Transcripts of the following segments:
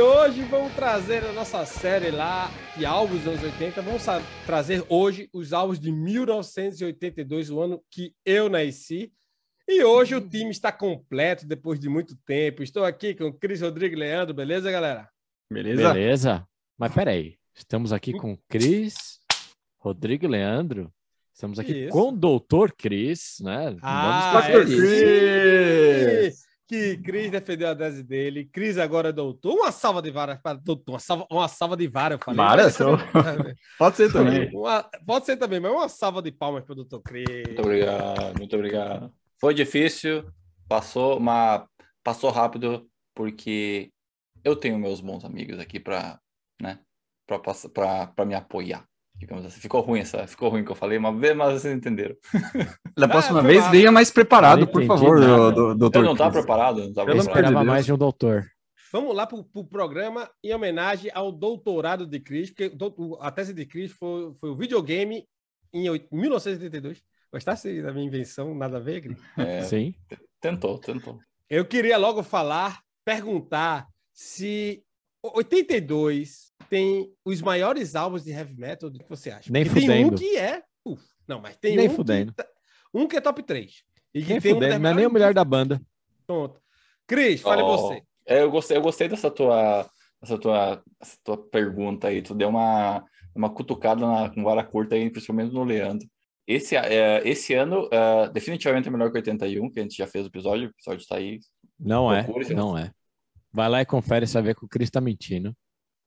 hoje vamos trazer a nossa série lá de álbuns dos anos 80. Vamos trazer hoje os álbuns de 1982, o ano que eu nasci. E hoje o time está completo depois de muito tempo. Estou aqui com Cris Rodrigo e Leandro, beleza, galera? Beleza. Beleza. Mas peraí, estamos aqui com Cris, Rodrigo e Leandro. Estamos aqui Isso. com o Doutor Cris, né? Ah, Vamos para é Cris! Que Cris defendeu a tese dele. Cris agora é doutor. Uma salva de varas para doutor. Uma salva, uma salva de varas, eu falei. Varas? pode ser também. Uma, pode ser também, mas uma salva de palmas para o doutor Cris. Muito obrigado, muito obrigado. Foi difícil, passou, mas passou rápido, porque eu tenho meus bons amigos aqui para né, para me apoiar digamos assim. Ficou ruim essa, ficou ruim que eu falei, mas, mas vocês entenderam. Da próxima ah, vez, venha mais preparado, por favor, do, do, doutor. Eu não estava preparado, não estava preparado. Eu mais de um doutor. Vamos lá para o pro programa em homenagem ao doutorado de Cris, porque a tese de Cris foi, foi o videogame em 1982. Gostasse da minha invenção, nada a ver, Cris? É, Sim. Tentou, tentou. Eu queria logo falar, perguntar se 82 tem os maiores álbuns de heavy metal do que você acha. Nem Porque fudendo. Tem um que é. Uf, não, mas tem nem um. Fudendo. Que, tá, um que é top 3. E que nem tem fudendo, um não é nem o melhor da banda. Pronto. Cris, fale oh, você. Eu gostei, eu gostei dessa tua, dessa tua, essa tua pergunta aí. Tu deu uma, uma cutucada na, com vara curta aí, principalmente no Leandro. Esse, é, esse ano, é, definitivamente é melhor que 81, que a gente já fez o episódio. O episódio está aí. Não é, não é. Vai lá e confere, ver que o Cris está mentindo.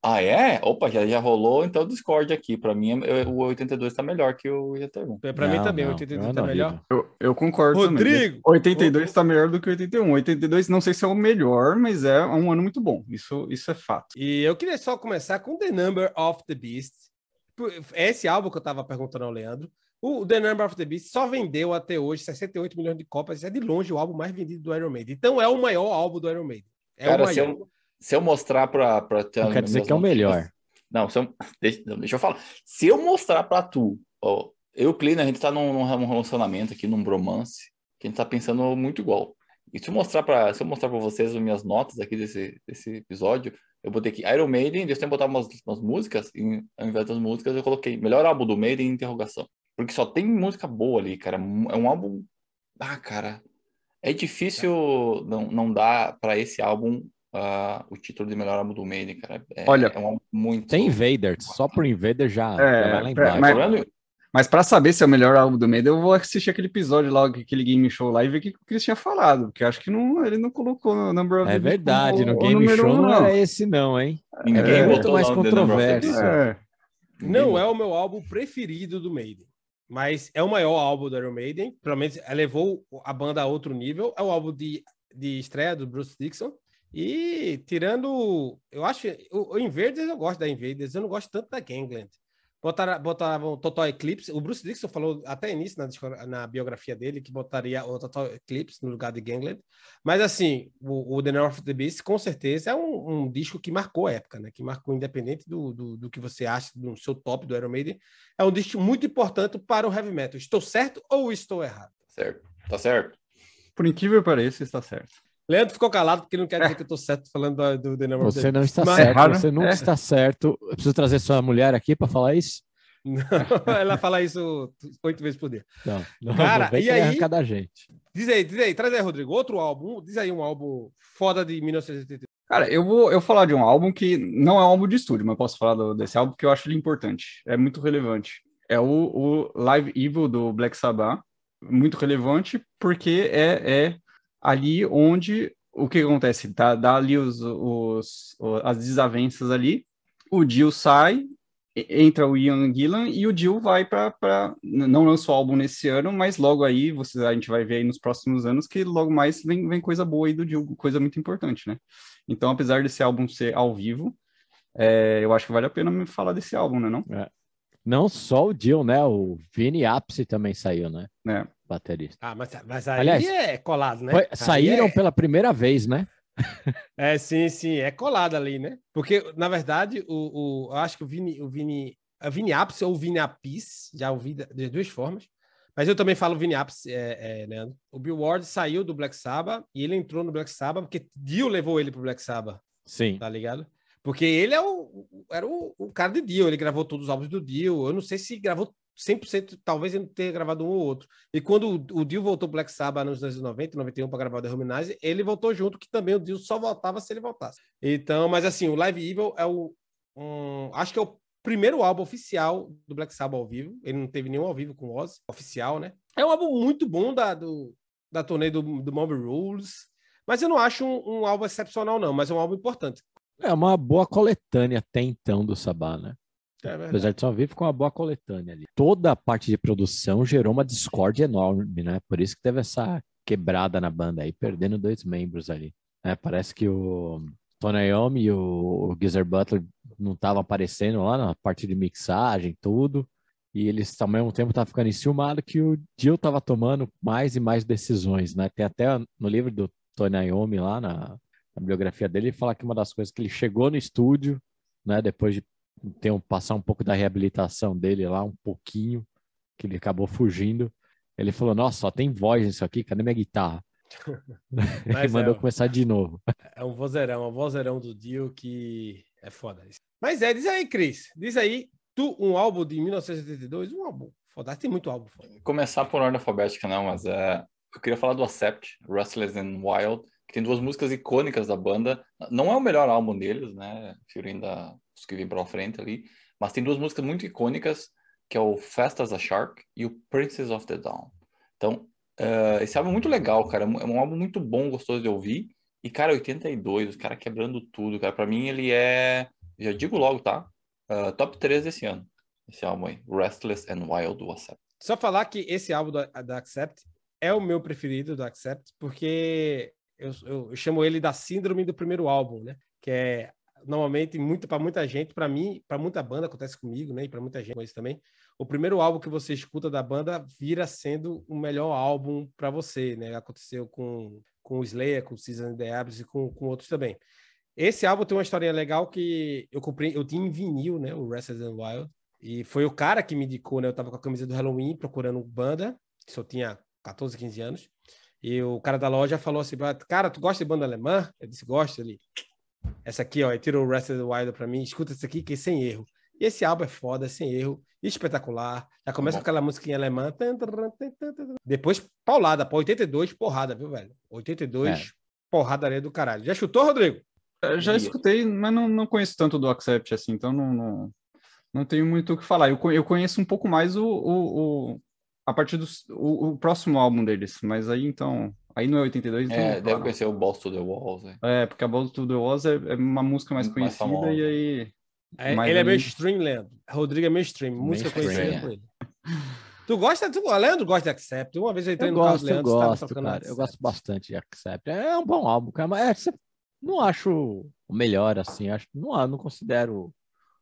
Ah, é? Opa, já, já rolou então o Discord aqui. Para mim, o 82 está melhor que o 81. Para mim também, o 82 está melhor. Eu, eu concordo Rodrigo, também. 82 está melhor do que o 81. 82 não sei se é o melhor, mas é um ano muito bom. Isso, isso é fato. E eu queria só começar com The Number of the Beast. Esse álbum que eu estava perguntando ao Leandro. O The Number of the Beast só vendeu até hoje 68 milhões de cópias. É de longe o álbum mais vendido do Iron Maiden. Então é o maior álbum do Iron Maiden. É Cara. Se eu se eu mostrar para Não quer dizer que é o melhor. Não, se eu, deixa, deixa eu falar. Se eu mostrar para tu, ó, eu e o Clino, a gente tá num, num, relacionamento aqui, num bromance, que a gente tá pensando muito igual. E se eu mostrar para se eu mostrar para vocês as minhas notas aqui desse, desse episódio, eu botei aqui Iron Maiden, deixa eu botar umas, umas músicas, e ao invés das músicas eu coloquei melhor álbum do Maiden interrogação. Porque só tem música boa ali, cara. É um álbum. Ah, cara. É difícil não, não dar para esse álbum uh, o título de melhor álbum do Maiden, cara. É, Olha, é um muito. Tem Invader, só por Invader já, é, já vai lá embaixo. Mas, mas para saber se é o melhor álbum do Maiden, eu vou assistir aquele episódio lá, aquele game show lá e ver o que o Chris tinha falado, porque acho que não, ele não colocou no Number of É verdade, no game show não, não era esse não, hein? Ninguém é muito mais controverso. É. Não é o meu álbum preferido do Maiden mas é o maior álbum do Iron Maiden, pelo menos levou a banda a outro nível. É o álbum de, de estreia do Bruce Dixon. E tirando, eu acho, o, o Invaders eu gosto da Invaders, eu não gosto tanto da Gangland. Botaram, botaram o Total Eclipse, o Bruce Dixon falou até início na, na biografia dele que botaria o Total Eclipse no lugar de Gangland. Mas assim, o, o The North of the Beast com certeza é um, um, disco que marcou a época, né? Que marcou, independente do, do, do que você acha do seu top do Iron Maiden, é um disco muito importante para o heavy metal. Estou certo ou estou errado? Certo, tá certo. Por incrível que pareça, está certo. Leandro ficou calado porque não quer dizer que eu tô certo falando do, do The Number Você não está Mas, certo, você nunca é. está certo. Eu preciso trazer sua mulher aqui para falar isso? Não, ela fala isso oito vezes por dia. Não, não Cara, não e aí? da gente. Diz aí, diz aí, traz aí, Rodrigo. Outro álbum, diz aí um álbum foda de 1983. Cara, eu vou eu falar de um álbum que não é um álbum de estúdio, mas posso falar do, desse álbum porque eu acho ele importante. É muito relevante. É o, o Live Evil do Black Sabbath. Muito relevante porque é, é ali onde o que acontece? Tá, dá ali os, os, as desavenças ali, o Jill sai, entra o Ian Gillan e o Jill vai para. Não lançou álbum nesse ano, mas logo aí você, a gente vai ver aí nos próximos anos que logo mais vem, vem coisa boa aí do Jill, coisa muito importante, né? Então, apesar desse álbum ser ao vivo, é, eu acho que vale a pena me falar desse álbum, né? Não? É. Não só o Jill, né? O Vini Apse também saiu, né? É. Baterista. Ah, mas, mas aí Aliás, é colado, né? Foi, saíram é... pela primeira vez, né? é, sim, sim, é colado ali, né? Porque, na verdade, o, o, eu acho que o Vini, o Vini, a Vini Apse ou Vini Apis, já ouvi de duas formas, mas eu também falo Vini Apse, é, é, Leandro. O Bill Ward saiu do Black Sabbath e ele entrou no Black Sabbath porque Dio levou ele pro Black Sabbath. Sim. Tá ligado? Porque ele é o, era o, o cara de Dio, ele gravou todos os álbuns do Dio. Eu não sei se gravou 100%, talvez ele tenha gravado um ou outro. E quando o, o Dio voltou Black Sabbath nos anos 90, 91 para gravar o The Humanize, ele voltou junto, que também o Dio só voltava se ele voltasse. Então, mas assim, o Live Evil é o um, acho que é o primeiro álbum oficial do Black Sabbath ao vivo. Ele não teve nenhum ao vivo com o Oz, oficial, né? É um álbum muito bom da, do, da turnê do, do Mob Rules, mas eu não acho um, um álbum excepcional, não, mas é um álbum importante. É uma boa coletânea até então do Sabá, né? É Apesar de só vir com uma boa coletânea ali. Toda a parte de produção gerou uma discórdia enorme, né? Por isso que teve essa quebrada na banda aí, perdendo dois membros ali. É, parece que o Tony Iommi e o, Geezer Butler não estavam aparecendo lá na parte de mixagem, tudo. E eles, ao mesmo tempo, estavam ficando enciumados que o Jill estava tomando mais e mais decisões, né? Tem até no livro do Tony Iommi lá na, na biografia dele, ele fala que uma das coisas que ele chegou no estúdio, né, depois de ter um, passar um pouco da reabilitação dele lá, um pouquinho, que ele acabou fugindo, ele falou: Nossa, só tem voz nisso aqui, cadê minha guitarra? ele mandou é, começar de novo. É um vozeirão, é um vozeirão do Dio que é foda. Isso. Mas é, diz aí, Cris, diz aí, tu, um álbum de 1982, um álbum foda, tem muito álbum foda. Começar por ordem alfabética, não, mas é, eu queria falar do Accept, Restless and Wild, que tem duas músicas icônicas da banda. Não é o melhor álbum deles, né? Fio ainda os que vêm pela frente ali, mas tem duas músicas muito icônicas, que é o Fast as a Shark e o Princess of the Dawn. Então, uh, esse álbum é muito legal, cara. É um álbum muito bom, gostoso de ouvir. E, cara, 82, os caras quebrando tudo, cara. Pra mim, ele é, já digo logo, tá? Uh, top 3 desse ano. Esse álbum aí, Restless and Wild do Accept. Só falar que esse álbum da Accept é o meu preferido do Accept, porque eu, eu, chamo ele da síndrome do primeiro álbum, né? Que é normalmente muito para muita gente, para mim, para muita banda acontece comigo, né? E para muita gente com isso também. O primeiro álbum que você escuta da banda vira sendo o melhor álbum para você, né? Aconteceu com com o Slayer, com o Season the Abyss e com, com outros também. Esse álbum tem uma historinha legal que eu comprei, eu tinha em vinil, né? O and Wild. E foi o cara que me indicou, né? Eu tava com a camisa do Halloween procurando banda, só tinha 14, 15 anos. E o cara da loja falou assim: Cara, tu gosta de banda alemã? Eu disse: Gosto. Ele, essa aqui, ó, ele tirou o Rest of the Wild pra mim. Escuta isso aqui, que é sem erro. E esse álbum é foda, sem erro, espetacular. Já começa com aquela música em alemã. Depois, paulada, pô, 82, porrada, viu, velho? 82, é. porradaria do caralho. Já chutou, Rodrigo? Eu já escutei, mas não, não conheço tanto do Accept assim, então não, não, não tenho muito o que falar. Eu, eu conheço um pouco mais o, o, o a partir do o, o, próximo álbum deles, mas aí então. Aí não é 82, então. É, deve conhecer o Balls to the Walls. É, é porque a Balls to the Walls é, é uma música mais conhecida mais e aí. É, ele é meio stream, Leandro. Rodrigo é meio stream, música conhecida é. por ele. Tu gosta? Tu, Leandro gosta de Accept. Uma vez eu entrei eu no gosto, do Leandro, eu gosto, cara, eu gosto bastante de Accept. É um bom álbum, cara, mas é, não acho o melhor, assim. Acho, não, não considero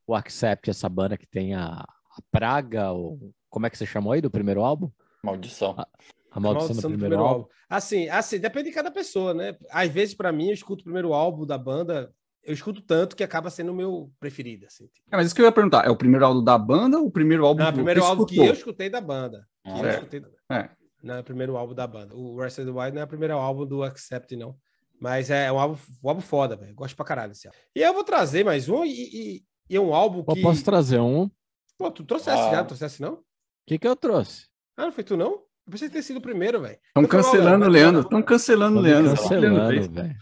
o Accept essa banda que tem a, a praga, ou como é que você chamou aí do primeiro álbum? Maldição. A, a maldição, maldição, do, do primeiro, álbum. álbum. Assim, assim, depende de cada pessoa, né? Às vezes, para mim, eu escuto o primeiro álbum da banda, eu escuto tanto que acaba sendo o meu preferido. Assim. É, mas isso que eu ia perguntar, é o primeiro álbum da banda ou o primeiro álbum Não, o primeiro álbum que eu escutei da banda. Ah, é. Escutei... é. Não é o primeiro álbum da banda. O Rest of the Wild não é o primeiro álbum do Accept, não. Mas é um álbum, um álbum foda, velho. Gosto pra caralho desse álbum. E eu vou trazer mais um e, e, e é um álbum que... Eu posso trazer um. Pô, tu trouxesse ah. já, trouxesse não? Que, que eu trouxe? Ah, não foi tu, não? Eu pensei ter sido o primeiro, velho. Estão cancelando o Leandro. Estão cancelando o Leandro. Cancelando, velho.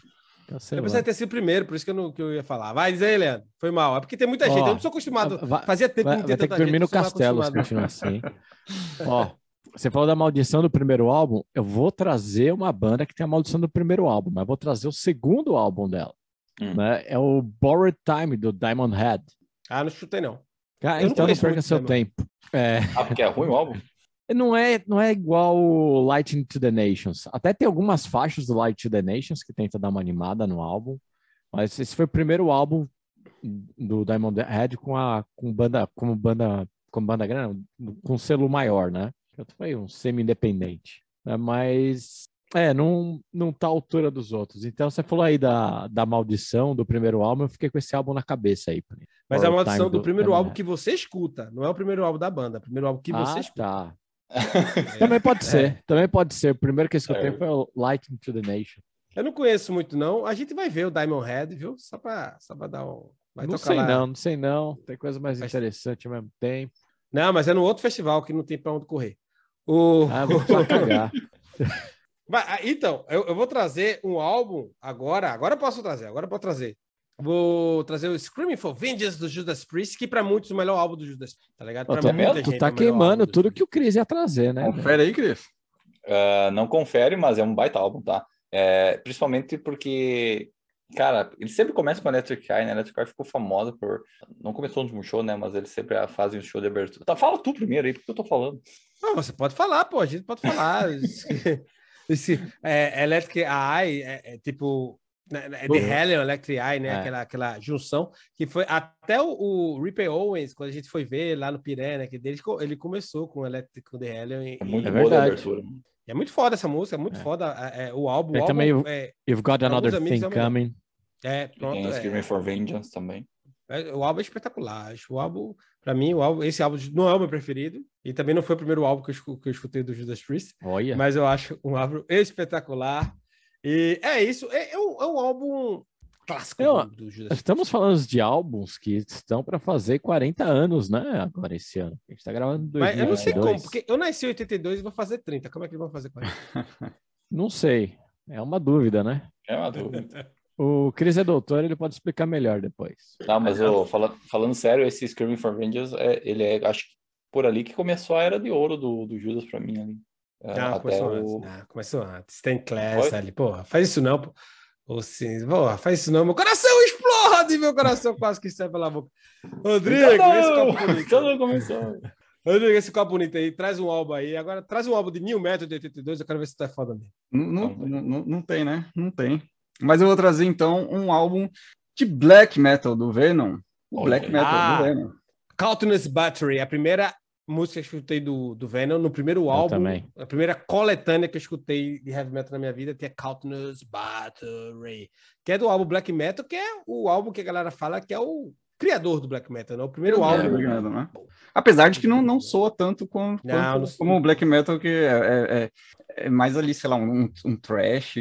Eu pensei ter sido o primeiro, por isso que eu, não, que eu ia falar. Vai, diz aí, Leandro. Foi mal. É porque tem muita gente. Eu não sou acostumado. Vai, Fazia tempo que não tem vai ter que dormir gente, no castelo se continuar assim. Ó, você falou da maldição do primeiro álbum. Eu vou trazer uma banda que tem a maldição do primeiro álbum, mas vou trazer o segundo álbum dela. Hum. Né? É o Borrowed Time do Diamond Head. Ah, não chutei, não. Ah, então não, não perca seu tempo. É... Ah, porque é ruim o álbum? Não é, não é igual Light to the Nations. Até tem algumas faixas do Light to the Nations que tenta dar uma animada no álbum. Mas esse foi o primeiro álbum do Diamond Head com a com banda como banda com banda grande, com selo maior, né? Foi um semi-independente. É, mas é, não, não tá à altura dos outros. Então você falou aí da, da maldição do primeiro álbum, eu fiquei com esse álbum na cabeça aí. Mas a maldição do, do, primeiro álbum que você escuta, não é o primeiro álbum da banda, é o primeiro álbum que você ah, escuta. Tá. também pode ser, é. também pode ser. O primeiro que eu escutei é. foi o Lightning to the Nation. Eu não conheço muito, não. A gente vai ver o Diamond Head, viu? Só para só pra dar um. Vai não sei lá. não, não sei não. Tem coisa mais Mas- interessante ao mesmo tempo. Não, mas é no outro festival que não tem pra onde correr. O... Ah, vou cagar. Mas, ah, então, eu, eu vou trazer um álbum agora. Agora eu posso trazer, agora eu posso trazer. Vou trazer o Screaming for Vengeance do Judas Priest, que pra muitos é o melhor álbum do Judas Priest, tá ligado? Pra tu, muita tu gente tá é queimando tudo Judas que o Cris ia trazer, né? Confere aí, Cris. Ah, não confere, mas é um baita álbum, tá? É, principalmente porque, cara, ele sempre começa com Electric Eye, né? Electric Eye ficou famosa por. Não começou no último show, né? Mas eles sempre fazem o show de abertura. Tá, fala tu primeiro aí, porque eu tô falando. Não, você pode falar, pô, a gente pode falar. Esse- é, Electric Eye, é, é tipo. né, É The Uhum. Hellion, Electric Eye, né? É. Aquela, aquela junção que foi até o, o Rippey Owens, quando a gente foi ver lá no Piré, né? Que dele, ele começou com o Electric com The Hellion. E, É muito É verdade. abertura. e é muito foda essa música, é muito É. foda é, é, o álbum. O também álbum o- é, You've got another thing coming. é, pronto. tem é. Screaming for Vengeance também. É, O álbum é espetacular. Acho o álbum, para mim, o álbum, esse álbum não é o meu preferido. E também não foi o primeiro álbum que eu, que eu escutei do Judas Priest. Olha. Mas eu acho um álbum espetacular. E é isso. É, é um, é um álbum clássico Eu- do, do Judas Priest. Estamos falando de álbuns que estão para fazer 40 anos, né? Agora esse ano. A gente tá gravando em Mas eu não sei 2022. como, porque eu nasci em 82 e vou fazer 30. Como é que eles vão fazer 40? Não sei. É uma dúvida, né? É uma dúvida. O Cris é doutor, ele pode explicar melhor depois. Não, mas eu, fala- falando sério, esse Screaming for Vengeance, é, ele é, acho que por ali que começou a era de ouro do, do Judas pra mim ali. É, Não, até começou o... antes. Não, começou antes. Tem class ali. Porra, faz isso não, pô. Ou sim, porra, faz isso não. Meu coração explode, meu coração quase que sai pela boca. Rodrigo, esse copo bonito. Então não começou. Rodrigo, esse copo bonito aí. Traz um álbum aí. Agora, traz um álbum de New Metal de 82. Eu quero ver se tu é foda mesmo. Não, não, não, não- não tem, né? Não tem. Mas eu vou trazer então um álbum de black metal do Venom. O Olha black metal Ah. do Venom. Countless Battery, a primeira música que eu escutei do, do Venom, no primeiro álbum, também. a primeira coletânea que eu escutei de heavy metal na minha vida, tinha Countless Battery, que é do álbum Black Metal, que é o álbum que a galera fala que é o criador do Black Metal, né? O primeiro É, álbum. black metal, né? Apesar de que não, não soa tanto com, Não, quanto- não- como o black metal, que é, é- é- é mais ali, sei lá, um, um trash,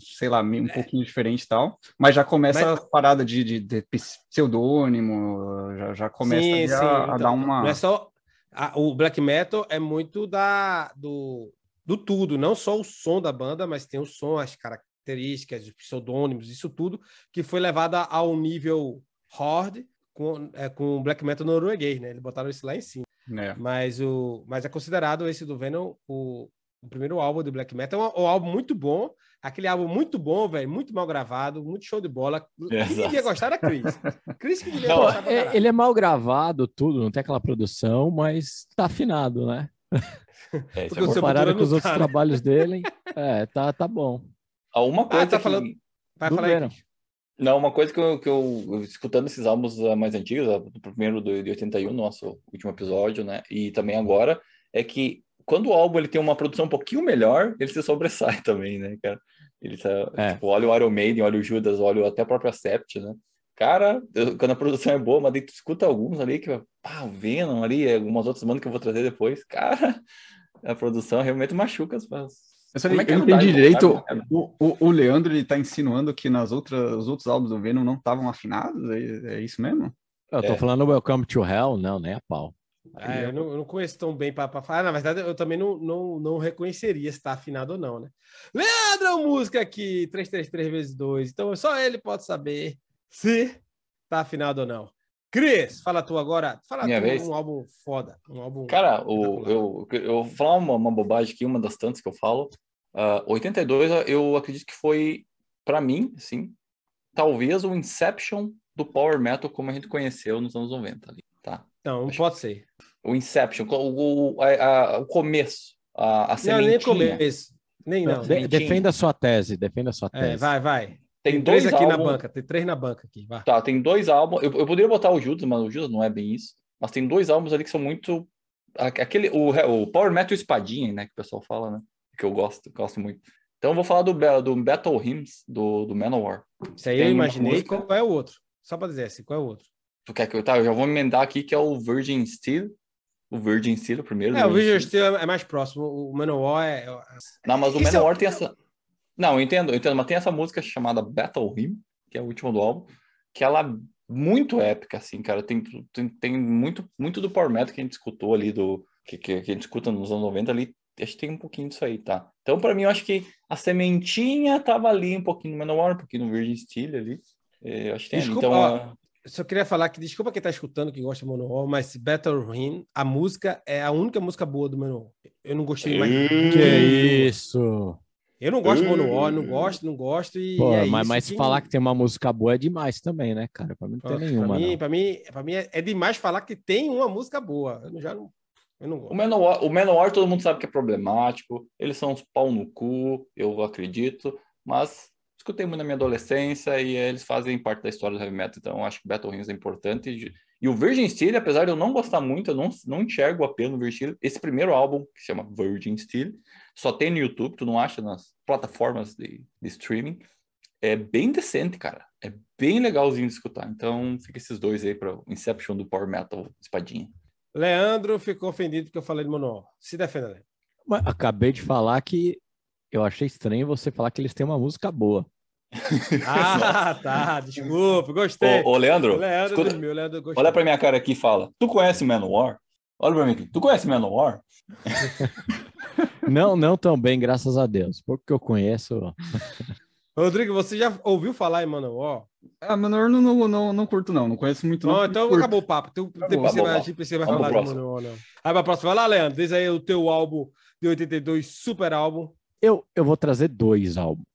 sei lá, um pouquinho diferente e tal. Mas já começa Mas- a parada de, de, de pseudônimo, já, já começa Sim, a, sim, a então, dar uma. Não é só. a- o black metal é muito da do, do tudo, não só o som da banda, mas tem o som, as características, os pseudônimos, isso tudo que foi levado a um nível hard com, é, com o black metal norueguês, né? Eles botaram isso lá em cima. né? Mas, o, mas é considerado esse do Venom o, o primeiro álbum do black metal. É um, um álbum muito bom, aquele álbum muito bom, velho, muito mal gravado, muito show de bola. Quem devia gostar era Chris. Chris que devia Não, gostar É, ele é mal gravado, tudo, não tem aquela produção, mas tá afinado, né? É, isso Porque é o Comparado com os outros tá, né? trabalhos dele, é, tá, tá bom. Ah, Uma coisa tá que... falando- Vai do falar aí. Não, uma coisa que eu, que eu escutando esses álbuns ah, mais antigos, ah, do primeiro de 81, nosso último episódio, né? E também agora, é que quando o álbum ele tem uma produção um pouquinho melhor, ele se sobressai também, né, cara? Ele tá, É. tipo, olha o Iron Maiden, olha o Judas, olha até a própria Sept, né? Cara, eu- quando a produção é boa, mas daí tu escuta alguns ali que, pá, o Venom ali, algumas outras bandas que eu vou trazer depois, cara, a produção realmente machuca as as- Eu, só é eu é entendi direito. cara? O, o, o Leandro ele tá insinuando que nas outras, os outros álbuns do Venom não estavam afinados? É, é isso mesmo? Eu tô É. falando Welcome to Hell, não, nem a pau. É, eu, não, eu não conheço tão bem para falar. Na verdade, eu também não, não, não reconheceria se está afinado ou não, né? Leandro, música aqui, 333 vezes 2. Então só ele pode saber se tá afinado ou não. Cris, fala tu agora. Fala Minha tu vez? um álbum foda. Um álbum. Cara, o, eu, eu vou falar uma, uma bobagem aqui, uma das tantas que eu falo. Ah, 82, eu acredito que foi, pra mim, assim, talvez o Inception do Power Metal como a gente conheceu nos anos 90 ali, tá? Não, não pode ser. O Inception, o, o, a- a- o começo, a, a Não, nem sementinha. começo. Nem não. De- sementinha. defenda a sua tese, defenda a sua tese. É, vai, vai. Tem, Tem dois três aqui na álbuns, banca. Tem três na banca aqui. Vai. Tá, tem dois álbuns. Eu, eu poderia botar o Judas, mas o Judas não é bem isso. Mas tem dois álbuns ali que são muito. Aquele, o, o Power Metal Espadinha, né? Que o pessoal fala, né? Que eu gosto, gosto muito. Então eu vou falar do, do Battle Hymns do, do Manowar. Isso aí Tem eu imaginei. música? Qual é o outro? Só para dizer assim, qual é o outro? Tu quer que eu. Tá, eu já vou emendar aqui que é o Virgin Steel. O Virgin Steel, o primeiro. É, o Virgin Steel. É mais próximo. O Manowar é. Não, mas o Isso é Manowar o- tem essa. Não, eu entendo, eu entendo, mas tem essa música chamada Battle Hymn, que é a última do álbum, que ela muito épica, assim, cara. Tem, tem, tem muito, muito do Power Metal que a gente escutou ali, do que, que, que a gente escuta nos anos 90 ali, acho que tem um pouquinho disso aí, tá? Então, para mim, eu acho que a sementinha tava ali um pouquinho no Manowar, um pouquinho no Virgin Steel ali. É, eu acho que tem Desculpa. Então, ó, só queria falar que, desculpa quem tá escutando, que gosta do Manowar, mas Battle Ring, a música é a única música boa do Manowar. Eu não gostei mais. Que isso? Eu não gosto de Manowar, não gosto, não gosto. E Pô, é mas, isso mas que- falar que tem uma música boa é demais também, né, cara? Pra mim não tem Pra nenhuma. mim, não. pra mim, pra mim é, é demais falar que tem uma música boa. Eu já não, eu não O gosto. Manowar, o Manowar todo mundo sabe que é problemático, eles são uns pau no cu, eu acredito, mas escutei muito na minha adolescência e eles fazem parte da história do heavy metal, então acho que Battle Rings é importante. E, e o Virgin Steel, apesar de eu não gostar muito, eu não, não enxergo o apelo no Virgin Steel, esse primeiro álbum, que se chama Virgin Steel, só tem no YouTube, tu não acha nas plataformas de, de streaming, é bem decente, cara. É bem legalzinho de escutar. Então fica esses dois aí para o Inception do Power Metal Espadinha. Leandro ficou ofendido porque eu falei de Manowar. Se defenda, Leandro. Acabei de falar que eu achei estranho você falar que eles têm uma música boa. Ah, tá. Desculpa, gostei. Ô, ô, Leandro, Leandro escuta- dormiu, Leandro gostou. Olha pra minha cara aqui e fala: Tu conhece Manowar? Olha pra mim aqui. Tu conhece Manowar? Não, não tão bem, graças a Deus. Porque eu conheço. Rodrigo, você já ouviu falar em Manowar? Ah, menor não, não, não, não curto, não. Não conheço muito, não. Não, então Curto. acabou o papo. Tu, Acabou, depois você acabou, vai, a gente precisa vai falar de. Manowar, não. Aí pra próxima. Vai lá, Leandro. Diz aí o teu álbum de 82, super álbum. Eu, eu vou trazer dois álbuns.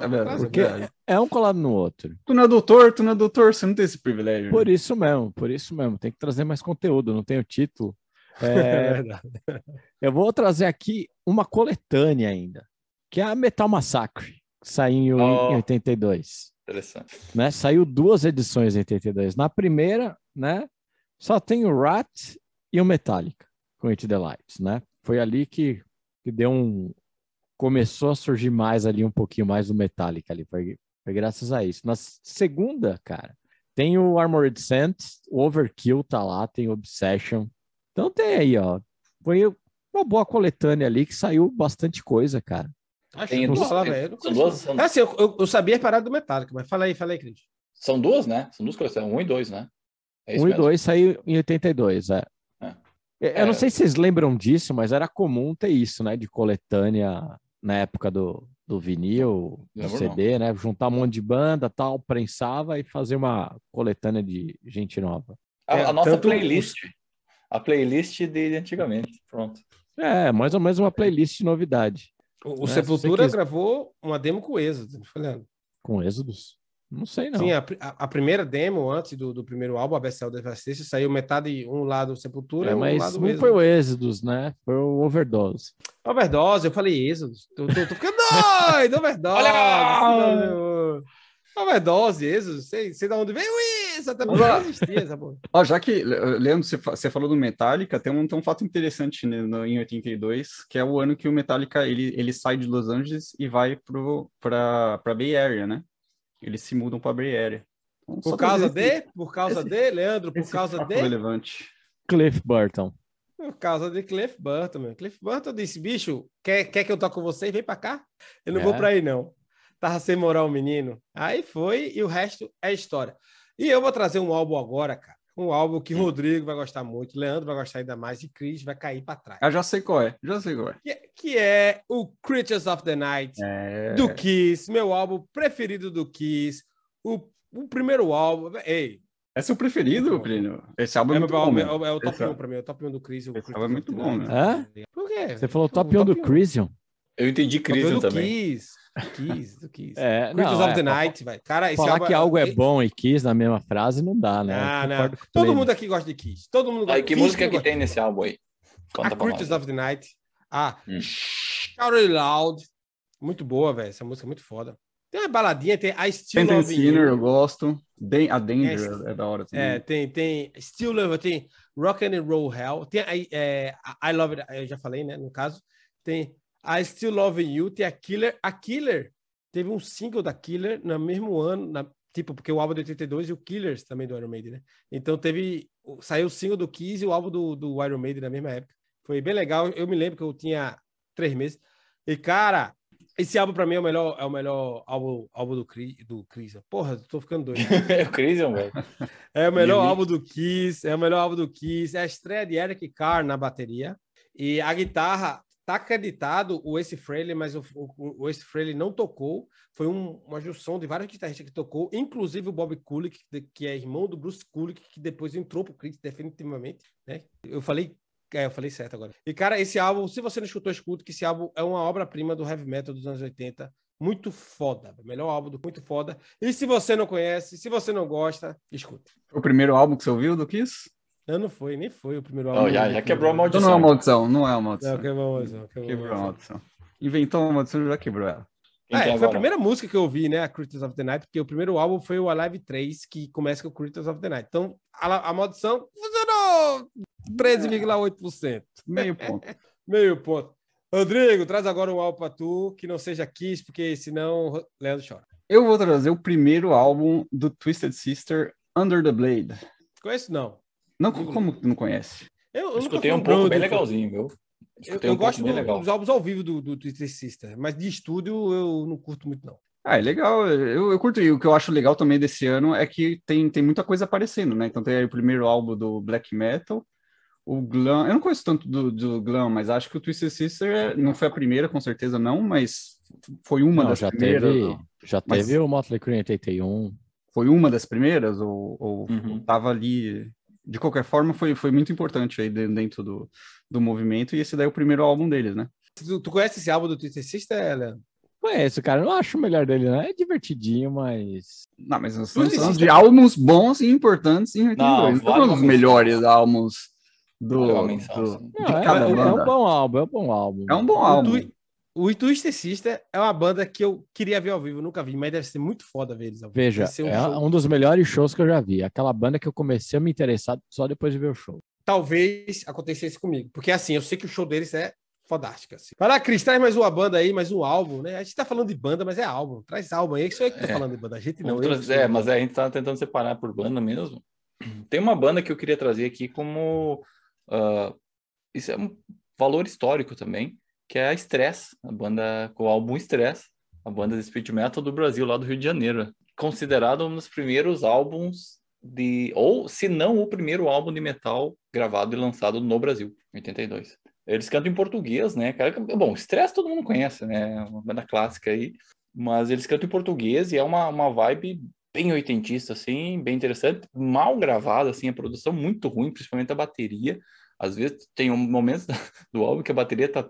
É verdade, Porque- é verdade. É um colado no outro. Tu não é doutor, tu não é doutor, você não tem esse privilégio. Por isso mesmo, por isso mesmo. Tem que trazer mais conteúdo, não tem o título. É É, verdade. eu vou trazer aqui uma coletânea ainda, que é a Metal Massacre, que saiu em- Oh. em 82. Interessante. né? Saiu duas edições em 82. Na primeira, né, só tem o Rat e o Metallica com It the Lights, né? Foi ali que, que deu um começou a surgir mais ali um pouquinho mais do Metallica ali, foi, foi graças a isso. Na segunda, cara, tem o Armored Saints, o Overkill tá lá, tem o Obsession. Então tem aí, ó. Foi uma boa coletânea ali que saiu bastante coisa, cara. Acho Tem que não duas- falar, velho. São duas, são, É assim, eu, eu, eu sabia a parada do Metallica, mas fala aí, fala aí, Cris. são duas, né? São duas coleções, um e dois, né? É Um e dois saiu em 82, é. É. Eu eu não É. sei se vocês lembram disso, mas era comum ter isso, né? De coletânea na época do, do vinil, do CD, né? Juntar um monte de banda, tal, prensava e fazer uma coletânea de gente nova. A, É, a nossa playlist. A playlist de antigamente. Pronto. É, mais ou menos uma playlist de novidade. O, o É, se Sepultura gravou uma demo com o Êxodo, Leandro? Com Êxodos? Não sei, não. Sim, a, a- a primeira demo, antes do, do primeiro álbum, a Bessel Devastation, saiu metade, um lado Sepultura É, e um mas lado não Êxodo. foi o Êxodos, né? Foi o Overdose. Overdose, eu falei Êxodo. Tô, tô, tô ficando doido, Overdose. Olha! Overdose, Êxodo, sei, sei de onde veio isso, até porque Olha! não existia essa porra. Ó, já que, Le- Leandro, você, fa- você falou do Metallica, tem um, tem um fato interessante né, no- em 82, que é o ano que o Metallica ele, ele sai de Los Angeles e vai para para Bay Area, né? Eles se mudam para Bay Area. Então, Por causa de, por causa esse- de, Leandro, por esse causa de, relevante. Cliff Burton. por causa de Cliff Burton, meu. Cliff Burton disse, bicho, quer, quer que eu toque com você? Vem pra cá. Eu não É. vou pra aí, não. Tava sem moral o menino. Aí foi, e o resto é história. E eu vou trazer um álbum agora, cara. Um álbum que Rodrigo vai gostar muito, Leandro vai gostar ainda mais, e Chris vai cair pra trás. Ah, já sei qual é, já sei qual é. Que, que é o Creatures of the Night, É, do Kiss, meu álbum preferido do Kiss. O, o primeiro álbum. Ei, É seu preferido, Plínio? Esse álbum é, é, muito meu- bom, é, é o top Esse 1 pra mim, é o top 1 do Chris. o Esse álbum é muito of the bom, Night. meu. Por quê? Você falou top 1 do Crisium? Eu entendi Top 1 Crisium do também. Kiss. Kiss, do Kiss. É, Creatures não, of é, the Night, vai. Cara, esse Falar álbum que algo é bom e Kiss na mesma frase não dá, né? Eu Não, Todo mundo aqui gosta de Kiss. Todo mundo gosta Aí, que Kiss música que gosta. tem nesse álbum aí? Conta A. Creatures of the Night. A Hum. Shout It Loud. Muito boa, velho. Essa música é muito foda. Tem uma baladinha, tem I Still Phantom Love Sinner, eu gosto. Dan- a Danger Esse- é, da hora também. É, tem, tem Still Love, tem Rock and Roll Hell, tem aí, é, I Love It, eu já falei, né, no caso. Tem I Still Love You, tem a Killer. A Killer teve um single da Killer no mesmo ano, na- tipo, porque o álbum de 82 e o Killers também do Iron Maiden, né? Então teve, saiu o single do Kiss e o álbum do, do Iron Maiden na mesma época. Foi bem legal, eu me lembro que eu tinha três meses. E, cara, esse álbum pra mim é o melhor, é o melhor álbum, álbum do, Chris, do Chris. Porra, tô ficando doido. é o Chris, velho. É o melhor álbum do Kiss, é o melhor álbum do Kiss. É a estreia de Eric Carr na bateria. E a guitarra tá acreditado o Ace Frehley, mas o, o, o Ace Frehley não tocou. Foi um, uma junção de vários guitarristas que tocou, inclusive o Bob Kulick, que, é irmão do Bruce Kulick, que depois entrou pro Chris definitivamente, né? Eu falei é, eu falei certo agora. E, cara, esse álbum, se você não escutou, escuta, que esse álbum é uma obra-prima do heavy metal dos anos 80. Muito foda. Melhor álbum do muito foda. E se você não conhece, se você não gosta, escuta. O primeiro álbum que você ouviu do Kiss? Não, não foi, nem foi o primeiro álbum. Oh, já, já quebrou a maldição. Então não é uma maldição, não é uma maldição. Não, quebrou a maldição. Quebrou, quebrou a maldição. Inventou uma maldição e já quebrou ela. É, foi a primeira música que eu ouvi, né? A Creatures of the Night, porque o primeiro álbum foi o Alive 3, que começa com o Creatures of the Night. Então, a, a maldição funcionou 13,8%. Meio ponto. Meio ponto. Rodrigo, traz agora um álbum para tu que não seja Kiss, porque senão Leandro chora. Eu vou trazer o primeiro álbum do Twisted Sister, Under the Blade. Conheço não. Não, como não conhece? Eu, eu escutei um pouco, bem legalzinho, viu? Eu, eu um gosto do, dos álbuns ao vivo do, do Twisted Sister, mas de estúdio eu não curto muito, não. Ah, é legal. Eu, eu curto. E o que eu acho legal também desse ano é que tem, tem muita coisa aparecendo, né? Então tem aí o primeiro álbum do Black Metal, o Glam. Eu não conheço tanto do, do Glam, mas acho que o Twisted Sister não foi a primeira, com certeza não, mas foi uma não, das já primeiras. Teve, já mas teve o Motley Crue em 81. Foi uma das primeiras ou, ou uhum. tava ali de qualquer forma, foi, foi muito importante aí dentro do, do movimento, e esse daí é o primeiro álbum deles, né? Tu, tu conhece esse álbum do Twitter Sister, Leandro? Conheço, cara. Eu não acho o melhor dele, né? É divertidinho, mas. Não, mas nós estamos falando de álbuns bons e importantes em 82. Não, não os melhores álbuns do, do, não, de é, cada é, banda. É um bom álbum, é um bom álbum. É um bom álbum. O Twisted Sister é uma banda que eu queria ver ao vivo, nunca vi, mas deve ser muito foda ver eles ao vivo. Veja, um é show. um dos melhores shows que eu já vi. Aquela banda que eu comecei a me interessar só depois de ver o show. Talvez acontecesse comigo, porque assim, eu sei que o show deles é fodástico. Assim. Vai lá, Cris, traz mais uma banda aí, mais um álbum, né? A gente tá falando de banda, mas é álbum. Traz álbum aí, isso aí que tá é. falando de banda. A gente não. Outras, é, mas a gente tá tentando separar por banda mesmo. Tem uma banda que eu queria trazer aqui como. Uh, isso é um valor histórico também que é a Stress, a banda com o álbum Stress, a banda de speed metal do Brasil, lá do Rio de Janeiro. Considerado um dos primeiros álbuns de. Ou, se não, o primeiro álbum de metal gravado e lançado no Brasil, em 82. Eles cantam em português, né? Bom, Stress todo mundo conhece, né? É uma banda clássica aí. Mas eles cantam em português e é uma, uma vibe bem oitentista, assim, bem interessante. Mal gravada, assim, a produção muito ruim, principalmente a bateria. Às vezes tem um momentos do álbum que a bateria tá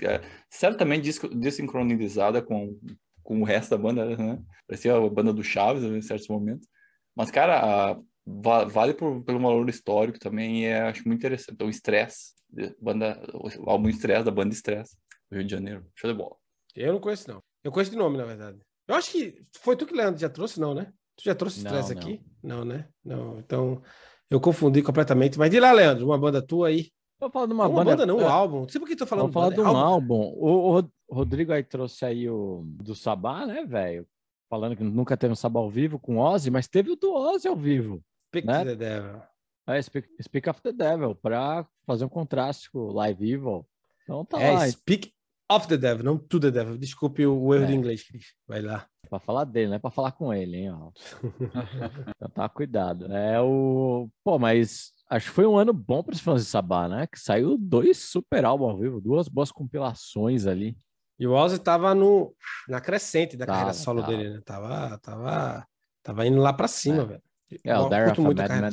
é, certamente desincronizada com, com o resto da banda, né? Parecia a banda do Chaves em certos momentos. Mas, cara, a, vale por, pelo valor histórico também e é, acho muito interessante. Então, Stress, banda, o álbum Stress da banda Stress, do Rio de Janeiro. Show de bola. Eu não conheço, não. Eu conheço de nome, na verdade. Eu acho que foi tu que Leandro já trouxe, não, né? Tu já trouxe Stress não, aqui? Não, né? Não, então eu confundi completamente. Mas de lá, Leandro, uma banda tua aí. Vou falar de uma, uma banda, banda não, um é. álbum. Não sei por que tô falando Vou falar banda, de um álbum. álbum. O, o, Rodrigo aí trouxe aí o do Sabá, né, velho? Falando que nunca teve um Sabá ao vivo com Ozzy, mas teve o do Ozzy ao vivo. Speak né? the Devil. É, Speak, Speak of the Devil, para fazer um contraste com o Live Evil. Então tá é, lá. Speak of the Devil, não to the Devil. Desculpe o, erro é. de inglês, Cris. Vai lá. Para falar dele, não é para falar com ele, hein? Então tá, cuidado. É o. Pô, mas acho que foi um ano bom para os fãs de Sabá, né? Que saiu dois super álbuns ao vivo, duas boas compilações ali. E o Ozzy tava no, na crescente da tava, carreira solo tava. dele, né? Tava, tava, tava indo lá para cima, é. velho. É, o Dire of a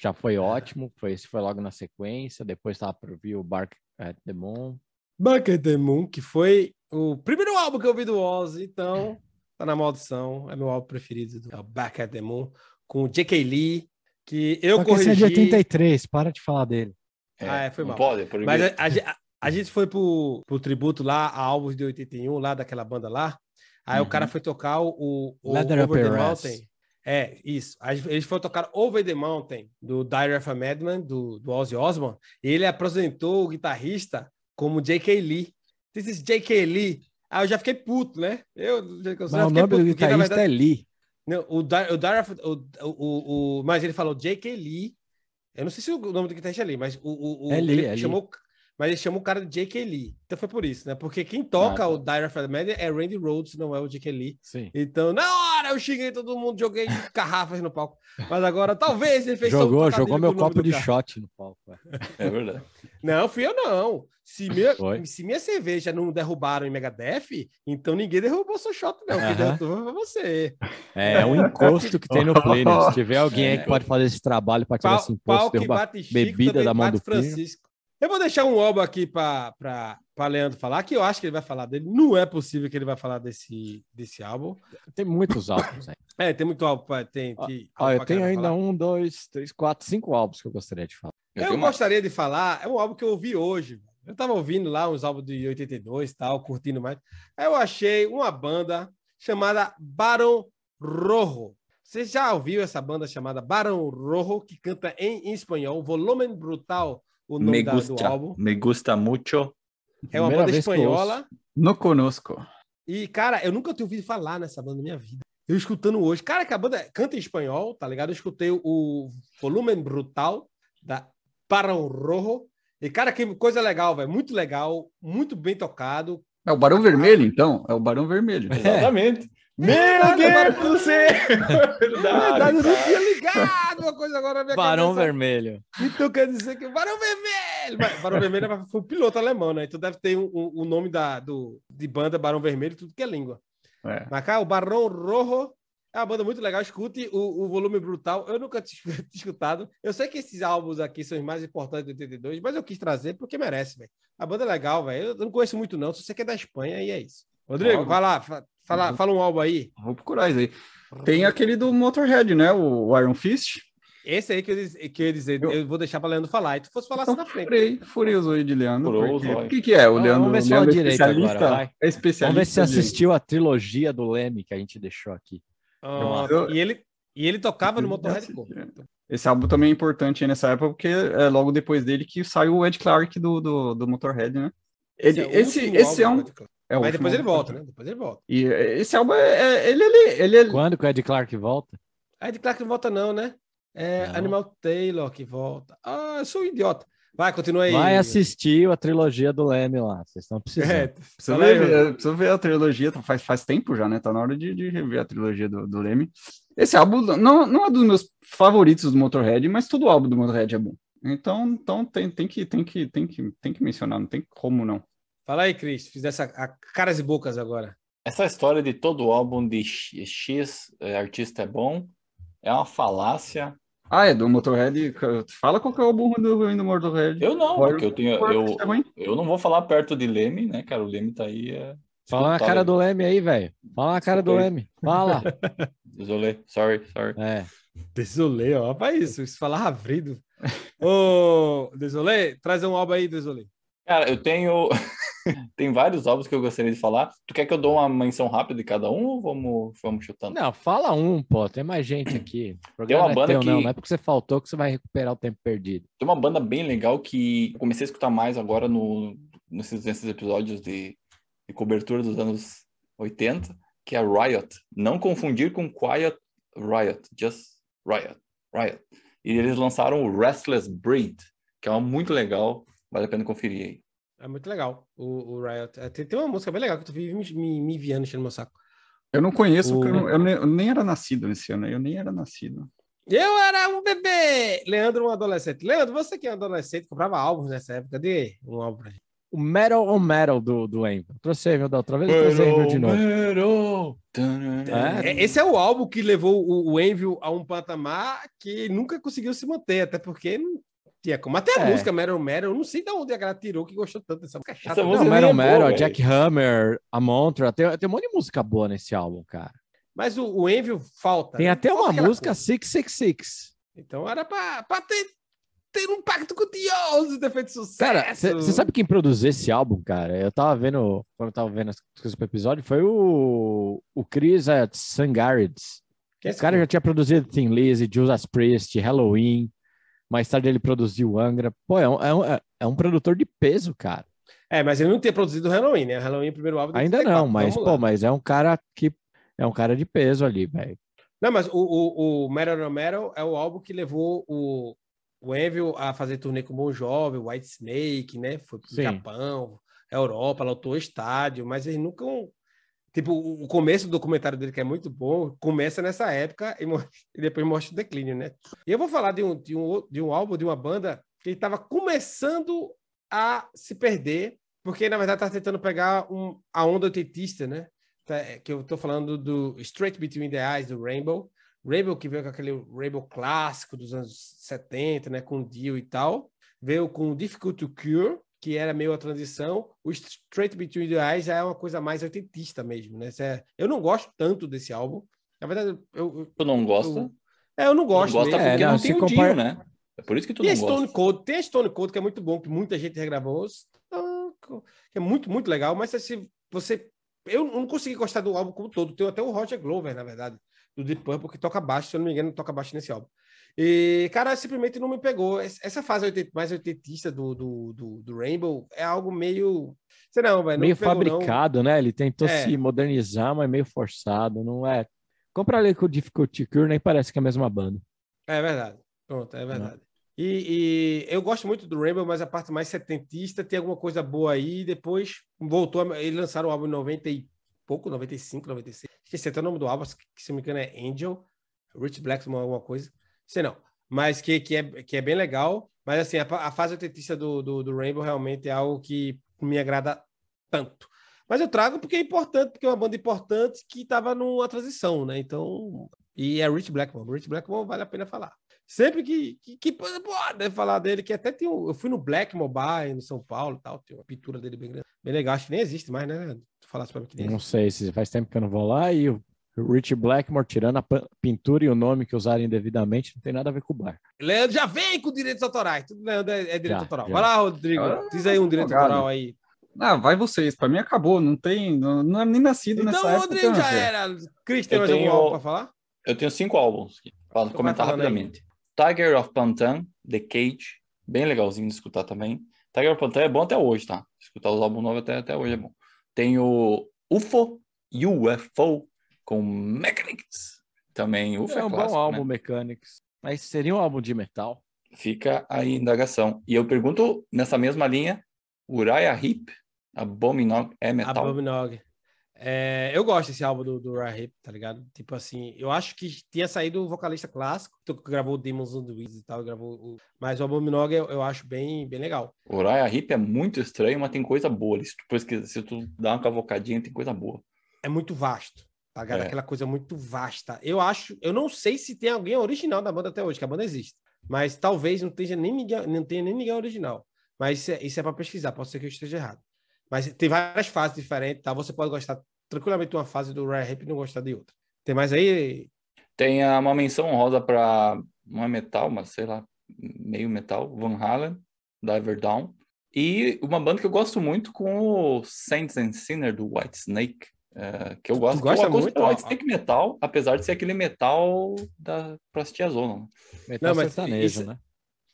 já foi é. ótimo, foi, esse foi logo na sequência, depois tava para ouvir o Bark at the Moon. Bark at the Moon, que foi o primeiro álbum que eu ouvi do Ozzy, então tá na maldição, é meu álbum preferido, é o Back at the Moon, com o J.K. Lee, que eu Só que corrigi... Esse é de 83, para de falar dele. É, ah, é, foi mal. Pode, Mas a, a, a, gente foi pro, pro tributo lá, a álbuns de 81, lá daquela banda lá. Aí uhum. o cara foi tocar o, o Leather Over the Mountain. É, isso. Eles foram tocar Over the Mountain, do Dire of a Madman, do, do Ozzy Osbourne. E ele apresentou o guitarrista como J.K. Lee. This is J.K. Lee. Aí eu já fiquei puto, né? Eu, eu Mas o nome puto, do guitarrista verdade, é Lee. Não, o, Dar, o, Dar, o, o, o, mas ele falou J.K. Lee. Eu não sei se o nome do guitarrista é Lee, mas o, o, é Lee, é chamou. mas ele chama o cara de J.K. Lee. Então foi por isso, né? Porque quem toca ah, tá. o Dire of the Media é Randy Rhodes, não é o J.K. Lee. Sim. Então, hora eu xinguei todo mundo, joguei garrafas no palco. Mas agora, talvez ele fez Jogou, jogou meu copo de shot no palco. É. é verdade. Não, fui eu não. Se minha, se minha cerveja não derrubaram em Megadeth, então ninguém derrubou seu shot, não. Quem derrubou foi você. É, é um encosto que tem no play, né? Se tiver alguém é. aí que pode fazer esse trabalho para tirar esse imposto, derrubar bebida da mão do Francisco. Eu vou deixar um álbum aqui para Leandro falar, que eu acho que ele vai falar dele. Não é possível que ele vai falar desse, desse álbum. Tem muitos álbuns aí. É, tem muito álbum. Tem, tem ah, eu tenho ainda falar. um, dois, três, quatro, cinco álbuns que eu gostaria de falar. Eu, eu gostaria de falar, é um álbum que eu ouvi hoje. Eu tava ouvindo lá uns álbuns de 82 e tal, curtindo mais. Aí eu achei uma banda chamada Barão Rojo. Você já ouviu essa banda chamada Barão Rojo, que canta em, em espanhol, Volumen Brutal o nome me gusta, do álbum. Me gusta mucho. É uma Primeira banda espanhola. No conosco. E, cara, eu nunca tinha ouvido falar nessa banda na minha vida. Eu escutando hoje. Cara, que a banda canta em espanhol, tá ligado? Eu escutei o Volumen Brutal da Barão Rojo. E, cara, que coisa legal, velho. Muito legal, muito bem tocado. É o Barão Vermelho, então? É o Barão Vermelho. Exatamente. Meu Deus do céu! Verdade, eu não tinha ligado uma coisa agora na minha Barão cabeça. Vermelho. Então quer dizer que Barão Vermelho! Barão Vermelho é foi o piloto alemão, né? Então deve ter o um, um, nome da, do, de banda Barão Vermelho, tudo que é língua. É. Mas cá, o Barão Rojo é uma banda muito legal. Escute o, o volume brutal. Eu nunca tinha escutado. Eu sei que esses álbuns aqui são os mais importantes de 82, mas eu quis trazer porque merece, velho. A banda é legal, velho. Eu não conheço muito, não. Só sei que é da Espanha e é isso. Rodrigo, vai lá, fala, fala um álbum aí. Vou procurar isso aí. Tem aquele do Motorhead, né? O Iron Fist. Esse aí que eu, que eu ia dizer, eu, eu vou deixar para Leandro falar. E tu fosse falar então, assim na frente. Furei, furei os olhos de Leandro. O que, que é? O Leandro, vamos ver se Leandro é especialista, agora, vai. é especialista. Vamos ver se assistiu a trilogia do Leme que a gente deixou aqui. Ah, eu, e, ele, e ele tocava no Motorhead. Esse álbum também é importante nessa época, porque é logo depois dele que saiu o Ed Clark do, do, do Motorhead, né? Ele, esse, esse, é, esse é um. É Mas depois ele volta, né? Depois ele volta. E esse álbum é, é ele, ele, ele, ele, Quando que o Ed Clark volta? Ed Clark não volta, não, né? É não. Animal Taylor que volta. Ah, eu sou um idiota. Vai, continua aí. Vai assistir a trilogia do Leme lá. Vocês estão precisando. É, precisa, ver, precisa ver a trilogia. Tá, faz, faz tempo já, né? Tá na hora de, de rever a trilogia do, do Leme. Esse álbum não, não é dos meus favoritos do Motorhead, mas todo álbum do Motorhead é bom. Então, então tem, tem, que, tem, que, tem, que, tem que mencionar, não tem como não. Fala aí, Cris, fiz essa a caras e bocas agora. Essa história de todo álbum de X é, artista é bom é uma falácia. Ah, é do Motorhead. Fala qual que é o álbum do ruim do Motorhead. Eu não, porque eu tenho. Eu, eu não vou falar perto de Leme, né, cara? O Leme tá aí. É... Fala na cara do Leme aí, velho. Fala na cara do Leme. Fala. Desolei, sorry, sorry. É. Desolei, ó. Rapaz, isso, isso falar ravrido. Ô, Desolei, traz um álbum aí, Desolei. Cara, eu tenho. Tem vários álbuns que eu gostaria de falar. Tu quer que eu dou uma menção rápida de cada um ou vamos, vamos chutando? Não, fala um, pô. Tem mais gente aqui. Tem uma banda é teu, que... Não, não é porque você faltou que você vai recuperar o tempo perdido. Tem uma banda bem legal que eu comecei a escutar mais agora no, nesses, nesses episódios de, de cobertura dos anos 80, que é Riot. Não confundir com Quiet Riot. Just Riot. Riot. E eles lançaram o Restless Breed, que é uma muito legal. Vale a pena conferir aí. É muito legal o, o Riot. É, tem, tem, uma música bem legal que tu vive me, me, me enviando, enchendo meu saco. Eu não conheço, o... eu, não, eu, nem, eu, nem, era nascido nesse ano, eu nem era nascido. Eu era um bebê! Leandro, um adolescente. Leandro, você que é um adolescente, comprava álbuns nessa época, dê um álbum pra gente. O Metal on Metal do, do Envil. Trouxe Envil da outra vez, trouxe Envil de novo. É, é, esse é o álbum que levou o, o Envil a um patamar que nunca conseguiu se manter, até porque não tinha como. Até a é. música Meryl Meryl, eu não sei de onde a galera tirou que gostou tanto dessa música. Chata, Essa música não, Meryl Meryl, a Jack Hammer, a Montra, tem, tem um monte de música boa nesse álbum, cara. Mas o, o Envio falta. Tem né? até falta uma música 666. Então era pra, pra ter, ter um pacto com o Dios ter feito sucesso. Cara, você sabe quem produziu esse álbum, cara? Eu tava vendo, quando eu tava vendo as coisas pro episódio, foi o, o Chris Sangarides. Esse cara já tinha produzido Thin Lizzy, Judas Priest, Halloween, mais tarde ele produziu Angra. Pô, é um, é um, é um produtor de peso, cara. É, mas ele não tinha produzido o Halloween, né? O Halloween é o primeiro álbum. Ainda não, mas, pô, mas é um cara que é um cara de peso ali, velho. Não, mas o, o, o Metal No Metal é o álbum que levou o, o Envil a fazer turnê com o Bon Jovi, White Snake, né? Foi pro Sim. Japão, Europa, lotou o estádio, mas ele nunca Tipo, o começo do documentário dele, que é muito bom, começa nessa época e, e depois mostra o declínio, né? E eu vou falar de um, de um, de um álbum, de uma banda que estava começando a se perder, porque na verdade está tentando pegar um, a onda oitentista, né? Tá, é, que eu estou falando do Straight Between the Eyes, do Rainbow. Rainbow que veio com aquele Rainbow clássico dos anos 70, né? Com Dio e tal. Veio com Difficult to Cure, que era meio a transição, o Straight Between the Eyes já é uma coisa mais oitentista mesmo, né? É... Eu não gosto tanto desse álbum. Na verdade, eu. Tu não gosta? Eu... É, eu não gosto. Não gosta mesmo. porque é, não, não tem o compara... Dio, né? É por isso que tu tem não Stone gosta. Cold, tem a Stone Cold, que é muito bom, que muita gente regravou. Que é muito, muito legal, mas se você. Eu não consegui gostar do álbum como todo. Tem até o Roger Glover, na verdade, do Deep Purple, que toca baixo, se eu não me engano, toca baixo nesse álbum. E, cara, simplesmente não me pegou. Essa fase mais oitentista do, do, do, do Rainbow é algo meio. Sei não, velho. Meio pegou, fabricado, não. né? Ele tentou é. se modernizar, mas meio forçado. Não é. Compra ali com o Difficulty Cure, nem parece que é a mesma banda. É verdade. Pronto, é verdade. E, e, eu gosto muito do Rainbow, mas a parte mais setentista tem alguma coisa boa aí. Depois voltou, a, eles lançaram o álbum em 90 e pouco, 95, 96. Esqueci até o nome do álbum, que se não me engano é Angel, Rich Blackmore, alguma coisa sei não. Mas que, que, é, que é bem legal. Mas assim, a, a fase oitentista do, do, do, Rainbow realmente é algo que me agrada tanto. Mas eu trago porque é importante, porque é uma banda importante que estava numa transição, né? Então. E é Rich Blackmore. Rich Blackmore vale a pena falar. Sempre que, que, que pô, deve falar dele, que até tem um, Eu fui no Blackmore Bar no São Paulo e tal, tem uma pintura dele bem grande. Bem legal, acho que nem existe mais, né? Tu falasse pra mim que nem Não sei, se faz tempo que eu não vou lá e o Rich Blackmore, tirando a pintura e o nome que usaram indevidamente, não tem nada a ver com o bar. Leandro já vem com direitos autorais. Tudo Leandro é, é direito já, autoral. Já. Vai lá, Rodrigo. Ah, Diz aí um direito autoral aí. Ah, vai vocês. Para mim acabou. Não tem. Não, não é nem nascido então, nessa época. Então, Rodrigo já era. Cris, tem mais algum álbum para falar? Eu tenho cinco álbuns para então comentar rapidamente. Aí. Tiger of Pantan, The Cage. Bem legalzinho de escutar também. Tiger of Pantan é bom até hoje, tá? Escutar os álbuns novos até, até hoje é bom. Tem o UFO, UFO, com Mechanics. Também ufa, é um clássico, bom álbum né? Mechanics. Mas seria um álbum de metal? Fica a indagação. E eu pergunto, nessa mesma linha, Uriah Heep, Abominog é metal? Abominog. É, eu gosto desse álbum do, do Heep, tá ligado? Tipo assim, eu acho que tinha saído o vocalista clássico, que gravou o Demons on the Weeds e tal, gravou o... mas o Abominog eu, eu acho bem, bem legal. O Heep é muito estranho, mas tem coisa boa. Se tu, se tu dá uma cavocadinha, tem coisa boa. É muito vasto. Tá é. Aquela coisa muito vasta. Eu acho, eu não sei se tem alguém original da banda até hoje, que a banda existe. Mas talvez não tenha nem ninguém, não tenha nem ninguém original. Mas isso é, isso é para pesquisar, pode ser que eu esteja errado. Mas tem várias fases diferentes, tá? Você pode gostar tranquilamente uma fase do Rare Rap e não gostar de outra. Tem mais aí? Tem uma menção honrosa para não é metal, mas sei lá, meio metal, Van Halen, Diver Down. E uma banda que eu gosto muito com o Saints and Sinner do White Snake. É, que eu gosto. Tu gosta eu muito? Pode ser que metal, apesar de ser aquele metal da Prostia Zona. Metal não, mas sertanejo, isso... né?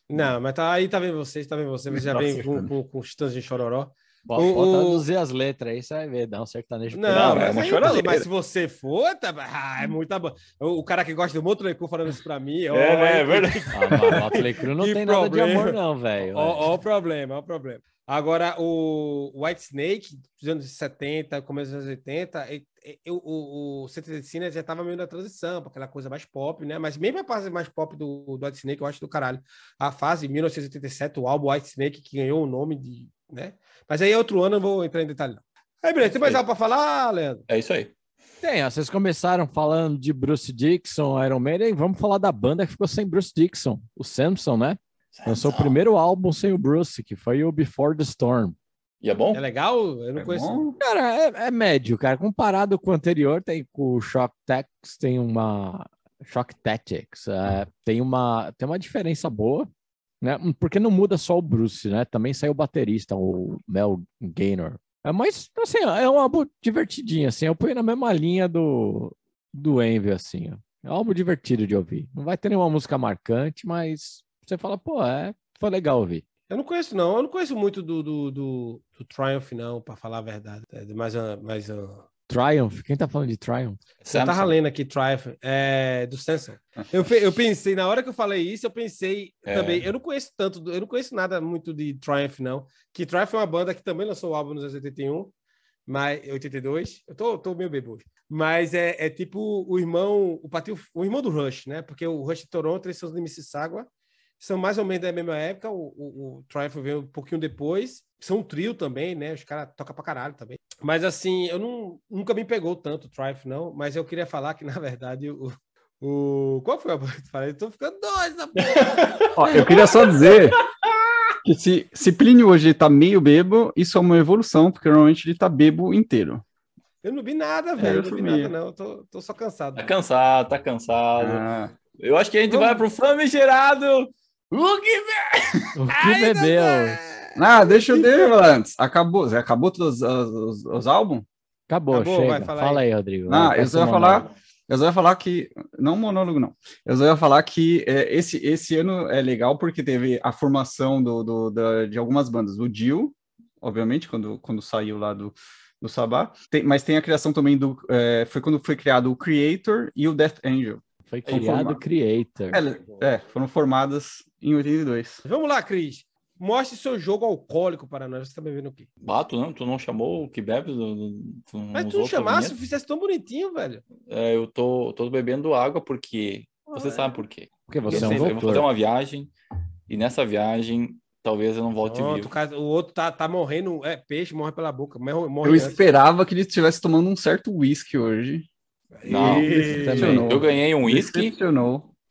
Não, mas tá, aí tá vendo vocês, tá vendo você, mas já vem com, com, com os de chororó. Pode o, traduzir as letras aí, você vai ver, dá um sertanejo. Não, não é uma aí, Mas se você for, tá, ah, é muita boa. O, o, cara que gosta do Motley Crue falando isso pra mim, é, ó, é, é verdade. Ah, Motley Crue não tem problema. nada de amor não, velho. Ó, ó o problema, ó o problema. Agora, o White Snake, dos anos 70, começo dos anos 80, e, e, o, o Centro de Cine já estava meio na transição, para aquela coisa mais pop, né? Mas mesmo a fase mais pop do, do White Snake, eu acho do caralho. A fase 1987, o álbum White Snake, que ganhou o nome de. né? Mas aí outro ano eu vou entrar em detalhe. Não. Aí, beleza, tem mais algo para falar, Leandro? É isso aí. Tem, vocês começaram falando de Bruce Dixon, Iron Maiden, vamos falar da banda que ficou sem Bruce Dixon, o Samson, né? Lançou o primeiro álbum sem o Bruce, que foi o Before the Storm. E é bom? É legal? Eu não é conheço. Bom? Cara, é, é, médio, cara. Comparado com o anterior, tem com o Shock Tactics, tem uma. Shock Tactics. É, tem, uma, tem uma diferença boa, né? Porque não muda só o Bruce, né? Também saiu o baterista, o Mel Gaynor. É, mas, assim, é um álbum divertidinho, assim. Eu ponho na mesma linha do, do Envy, assim. Ó. É um álbum divertido de ouvir. Não vai ter nenhuma música marcante, mas você fala, pô, é, foi legal ouvir. Eu não conheço, não. Eu não conheço muito do, do, do, do Triumph, não, para falar a verdade. É mais, mais Triumph? Quem tá falando de Triumph? Você tava lendo aqui Triumph, é, do Samsung. Eu, eu pensei, na hora que eu falei isso, eu pensei é. também. Eu não conheço tanto, eu não conheço nada muito de Triumph, não. Que Triumph é uma banda que também lançou o álbum nos anos 81, mas 82. Eu tô, tô meio bebo hoje. Mas é, é tipo o irmão, o patio, o irmão do Rush, né? Porque o Rush de Toronto, eles são de Mississauga, são mais ou menos da mesma época. O, o, o Triumph veio um pouquinho depois. São um trio também, né? Os caras tocam pra caralho também. Mas assim, eu não, nunca me pegou tanto o Triumph, não. Mas eu queria falar que, na verdade, o. o qual foi a que eu falei? Tô ficando doido na porra. eu queria só dizer que se, se Plínio hoje tá meio bebo, isso é uma evolução, porque normalmente ele tá bebo inteiro. Eu não vi nada, é, velho. É, eu não vi nada, não. Eu tô, tô só cansado. Tá cansado, tá cansado. Ah. Eu acho que a gente Vamos. vai pro famigerado. O que, be... o que bebeu? Ah, deixa eu ver antes. Acabou, acabou todos os, os, os álbuns? Acabou, Acabou chega. Fala aí, Rodrigo. Ah, eu só ia falar. Eu só ia falar que. Não monólogo, não. Eu só ia falar que é, esse, esse ano é legal porque teve a formação do, do, da, de algumas bandas. O Dio, obviamente, quando, quando saiu lá do, do Sabá. Tem, mas tem a criação também do. É, foi quando foi criado o Creator e o Death Angel. Foi criado o Creator. É, é, foram formadas em 82. Vamos lá, Cris. Mostre seu jogo alcoólico para nós. Você tá bebendo o quê? Bato, não? Tu não chamou o que bebe? Do, do, Mas tu não chamasse, tu fizesse tão bonitinho, velho. É, eu tô, tô bebendo água porque. Você ah, sabe por quê? Porque você eu é um Eu vou fazer uma viagem e nessa viagem talvez eu não volte Pronto, vivo. O outro tá, tá morrendo, é peixe, morre pela boca. Morre, morre eu antes. esperava que ele estivesse tomando um certo uísque hoje. Não, eu ganhei um whisky.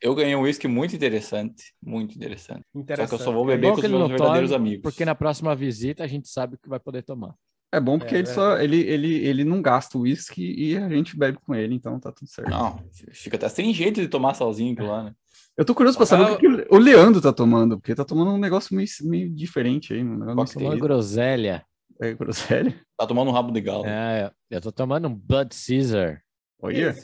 Eu ganhei um whisky muito interessante, muito interessante. interessante. Só que eu só vou beber é com os meus verdadeiros tome, amigos. Porque na próxima visita a gente sabe que vai poder tomar. É bom porque é, ele, é. Só, ele, ele, ele não gasta o uísque e a gente bebe com ele, então tá tudo certo. Não, fica até sem jeito de tomar sozinho aquilo lá, né? Eu tô curioso pra saber ah, o que, o Leandro tá tomando, porque tá tomando um negócio meio, meio diferente aí. Um negócio uma groselha. É, groselha? Tá tomando um rabo de galo. É, eu tô tomando um Blood Caesar. Olha.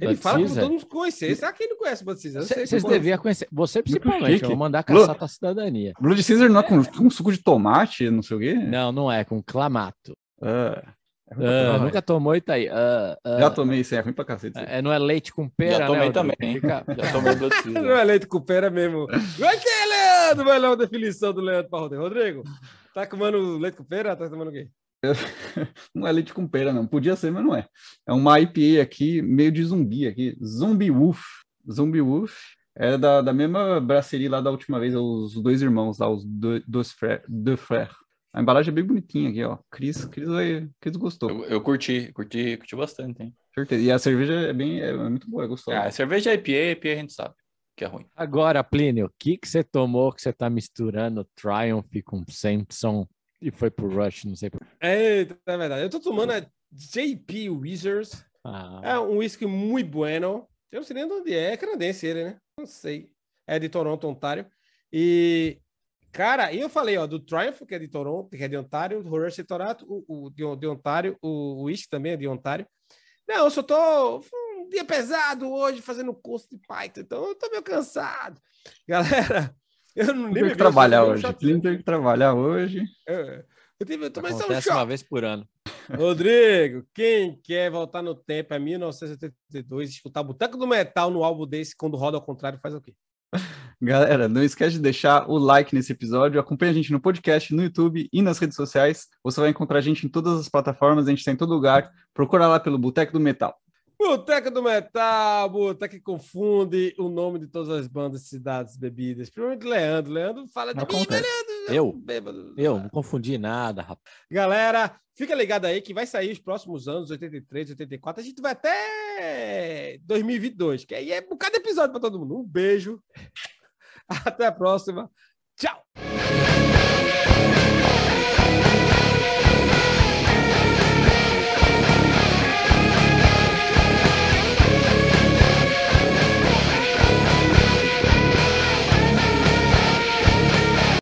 Ele fala como todo mundo conhecer. Será que ele não conhece Blood Caesar? Vocês deviam conhecer. Você principalmente. Eu vou mandar caçar pra cidadania. Blood Caesar não é com, com suco de tomate, não sei o quê? Não, não é. Com clamato. Ah. Uh, nunca tomou e tá aí. Uh, uh, já tomei isso, é ruim pra cacete. É, não é leite com pera, já tomei né, também. Fica... Já tomei Não é leite com pera mesmo. Vai que é, Leandro? Vai lá uma definição do Leandro para Rodrigo. Rodrigo, tá comendo leite com pera? Tá tomando o quê? não é leite com pera, não. Podia ser, mas não é. É uma IPA aqui, meio de zumbi aqui. Zombie Wolf. Zombie Wolf. É da, da mesma braceria lá da última vez, os dois irmãos lá, os dois frères. A embalagem é bem bonitinha aqui, ó. Cris, Cris, vai, Cris gostou. Eu, eu, curti, curti, curti bastante, hein? Certeza. E a cerveja é bem, é, muito boa, é gostosa. Ah, a cerveja é IPA, IPA a gente sabe que é ruim. Agora, Plínio, o que que você tomou que você tá misturando Triumph com Samson e foi pro Rush, não sei por Eita, é verdade. Eu tô tomando a JP Wizards. Ah. É um whisky muito bueno. Eu não sei nem de onde é. É canadense ele, né? Não sei. É de Toronto, Ontário. E Cara, eu falei, ó, do Triumph, que é de Toronto, que é de Ontário, do Rush de Toronto, o, o de, de, Ontário, o Wish também é de Ontário. Não, eu só tô um dia pesado hoje fazendo curso de Python, então eu tô meio cansado. Galera, eu não nem que trabalhar hoje. Tem que trabalhar hoje. É, eu tive, eu só um uma vez por ano. Rodrigo, quem quer voltar no tempo é 1972, escutar o Boteco do Metal no álbum desse, quando roda ao contrário, faz o quê? Galera, não esquece de deixar o like nesse episódio. Acompanhe a gente no podcast, no YouTube e nas redes sociais. Você vai encontrar a gente em todas as plataformas, a gente está em todo lugar. Procura lá pelo Boteco do Metal. Boteco do Metal, Boteco que confunde o nome de todas as bandas, cidades, bebidas. Principalmente Leandro. Leandro fala de mim, Leandro. Eu? Bêbado. Eu não confundi nada, rapaz. Galera, fica ligado aí que vai sair os próximos anos, 83, 84. A gente vai até 2022, que aí é um bocado de episódio para todo mundo. Um beijo. Até a próxima.